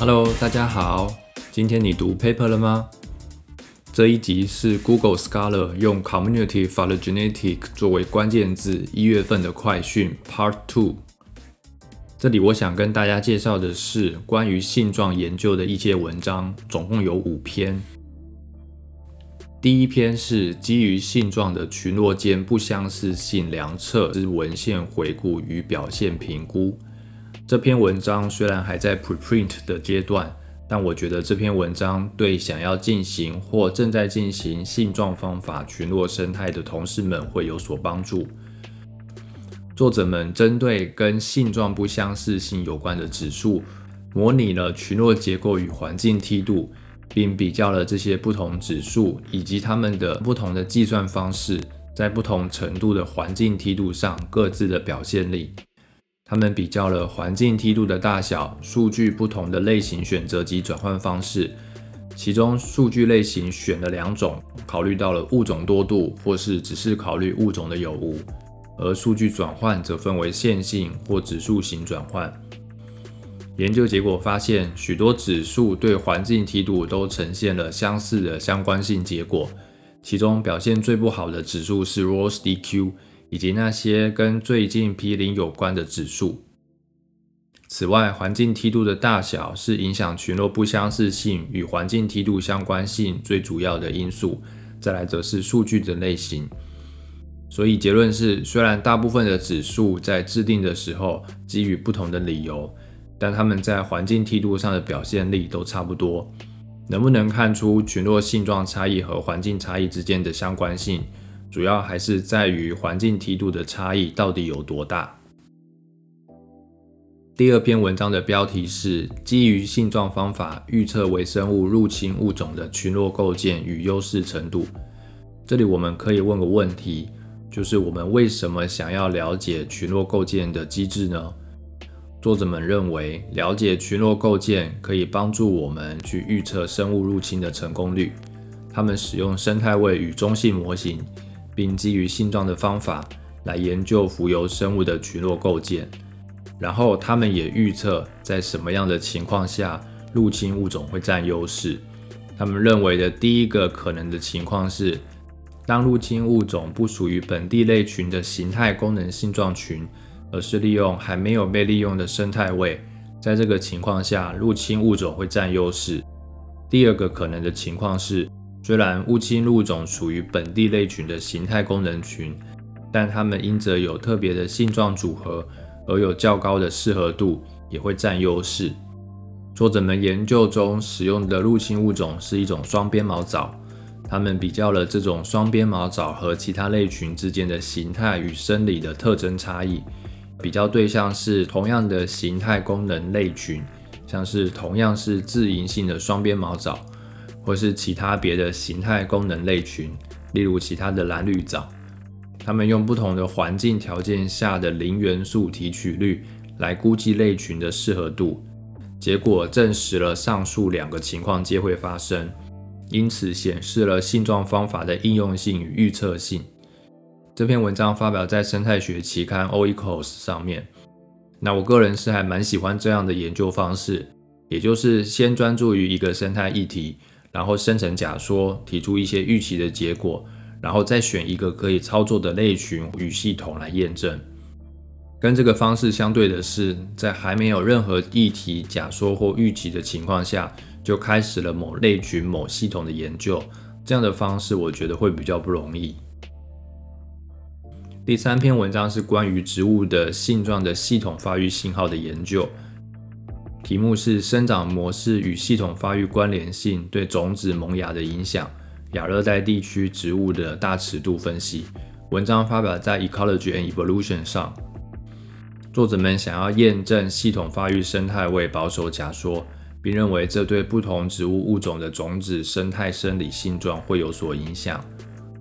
Hello，大家好，今天你读 paper 了吗？这一集是 Google Scholar 用 Community Phylogenetic 作为关键字，一月份的快讯 Part Two。这里我想跟大家介绍的是关于性状研究的一些文章，总共有五篇。第一篇是基于性状的群落间不相似性量测之文献回顾与表现评估。这篇文章虽然还在 preprint 的阶段，但我觉得这篇文章对想要进行或正在进行性状方法群落生态的同事们会有所帮助。作者们针对跟性状不相似性有关的指数，模拟了群落结构与环境梯度。并比较了这些不同指数以及它们的不同的计算方式，在不同程度的环境梯度上各自的表现力。他们比较了环境梯度的大小、数据不同的类型选择及转换方式。其中数据类型选了两种，考虑到了物种多度，或是只是考虑物种的有无；而数据转换则分为线性或指数型转换。研究结果发现，许多指数对环境梯度都呈现了相似的相关性结果。其中表现最不好的指数是 ROS DQ，以及那些跟最近 P 零有关的指数。此外，环境梯度的大小是影响群落不相似性与环境梯度相关性最主要的因素。再来则是数据的类型。所以结论是，虽然大部分的指数在制定的时候基于不同的理由。但他们在环境梯度上的表现力都差不多，能不能看出群落性状差异和环境差异之间的相关性，主要还是在于环境梯度的差异到底有多大。第二篇文章的标题是基于性状方法预测微生物入侵物种的群落构建与优势程度。这里我们可以问个问题，就是我们为什么想要了解群落构建的机制呢？作者们认为，了解群落构建可以帮助我们去预测生物入侵的成功率。他们使用生态位与中性模型，并基于性状的方法来研究浮游生物的群落构建。然后，他们也预测在什么样的情况下入侵物种会占优势。他们认为的第一个可能的情况是，当入侵物种不属于本地类群的形态功能性状群。而是利用还没有被利用的生态位，在这个情况下，入侵物种会占优势。第二个可能的情况是，虽然入侵物种属于本地类群的形态功能群，但它们因着有特别的性状组合而有较高的适合度，也会占优势。作者们研究中使用的入侵物种是一种双边毛藻，他们比较了这种双边毛藻和其他类群之间的形态与生理的特征差异。比较对象是同样的形态功能类群，像是同样是自营性的双边毛藻，或是其他别的形态功能类群，例如其他的蓝绿藻。他们用不同的环境条件下的磷元素提取率来估计类群的适合度，结果证实了上述两个情况皆会发生，因此显示了性状方法的应用性与预测性。这篇文章发表在生态学期刊 Oikos 上面。那我个人是还蛮喜欢这样的研究方式，也就是先专注于一个生态议题，然后生成假说，提出一些预期的结果，然后再选一个可以操作的类群与系统来验证。跟这个方式相对的是，在还没有任何议题、假说或预期的情况下，就开始了某类群、某系统的研究。这样的方式，我觉得会比较不容易。第三篇文章是关于植物的性状的系统发育信号的研究，题目是生长模式与系统发育关联性对种子萌芽的影响，亚热带地区植物的大尺度分析。文章发表在 Ecology and Evolution 上。作者们想要验证系统发育生态位保守假说，并认为这对不同植物物种的种子生态生理性状会有所影响，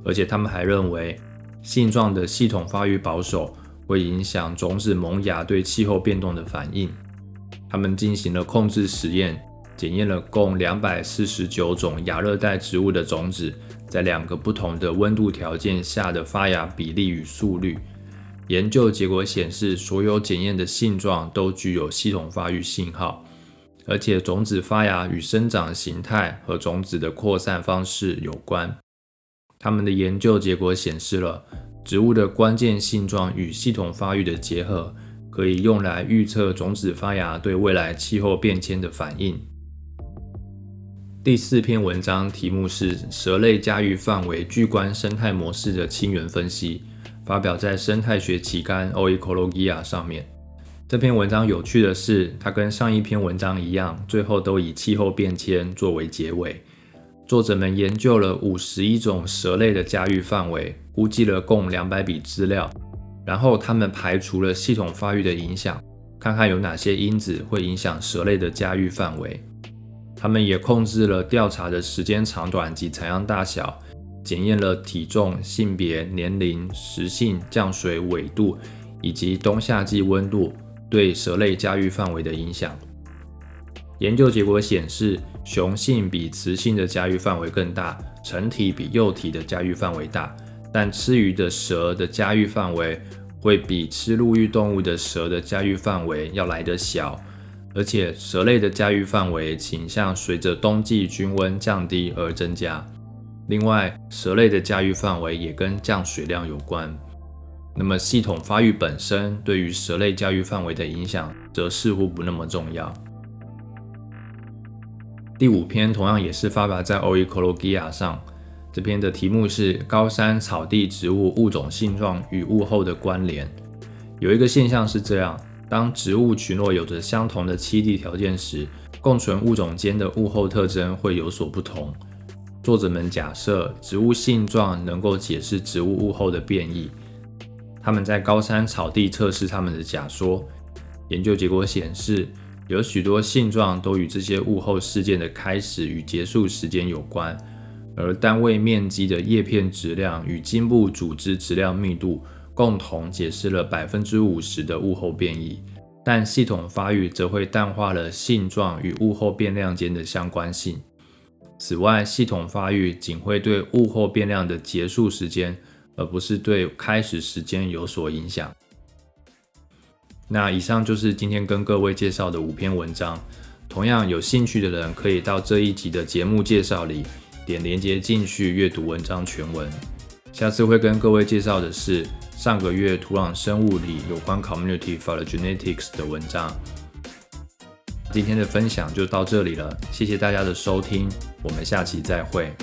而且他们还认为。性状的系统发育保守会影响种子萌芽对气候变动的反应。他们进行了控制实验，检验了共两百四十九种亚热带植物的种子在两个不同的温度条件下的发芽比例与速率。研究结果显示，所有检验的性状都具有系统发育信号，而且种子发芽与生长形态和种子的扩散方式有关。他们的研究结果显示了植物的关键性状与系统发育的结合，可以用来预测种子发芽对未来气候变迁的反应。第四篇文章题目是“蛇类家域范围巨观生态模式的亲缘分析”，发表在《生态学期刊 Oecologia》上面。这篇文章有趣的是，它跟上一篇文章一样，最后都以气候变迁作为结尾。作者们研究了五十一种蛇类的家域范围，估计了共两百笔资料，然后他们排除了系统发育的影响，看看有哪些因子会影响蛇类的家育范围。他们也控制了调查的时间长短及采样大小，检验了体重、性别、年龄、食性、降水纬度以及冬夏季温度。对蛇类家育范围的影响。研究结果显示，雄性比雌性的家育范围更大，成体比幼体的家育范围大。但吃鱼的蛇的家域范围会比吃陆域动物的蛇的家域范围要来得小，而且蛇类的家域范围倾向随着冬季均温降低而增加。另外，蛇类的家域范围也跟降水量有关。那么，系统发育本身对于蛇类家域范围的影响，则似乎不那么重要。第五篇同样也是发表在《Oecologia》上，这篇的题目是“高山草地植物物种性状与物候的关联”。有一个现象是这样：当植物群落有着相同的栖地条件时，共存物种间的物候特征会有所不同。作者们假设，植物性状能够解释植物物候的变异。他们在高山草地测试他们的假说，研究结果显示，有许多性状都与这些物候事件的开始与结束时间有关，而单位面积的叶片质量与茎部组织质量密度共同解释了百分之五十的物候变异，但系统发育则会淡化了性状与物候变量间的相关性。此外，系统发育仅会对物候变量的结束时间。而不是对开始时间有所影响。那以上就是今天跟各位介绍的五篇文章。同样有兴趣的人可以到这一集的节目介绍里点连接进去阅读文章全文。下次会跟各位介绍的是上个月土壤生物里有关 community phylogenetics 的文章。今天的分享就到这里了，谢谢大家的收听，我们下期再会。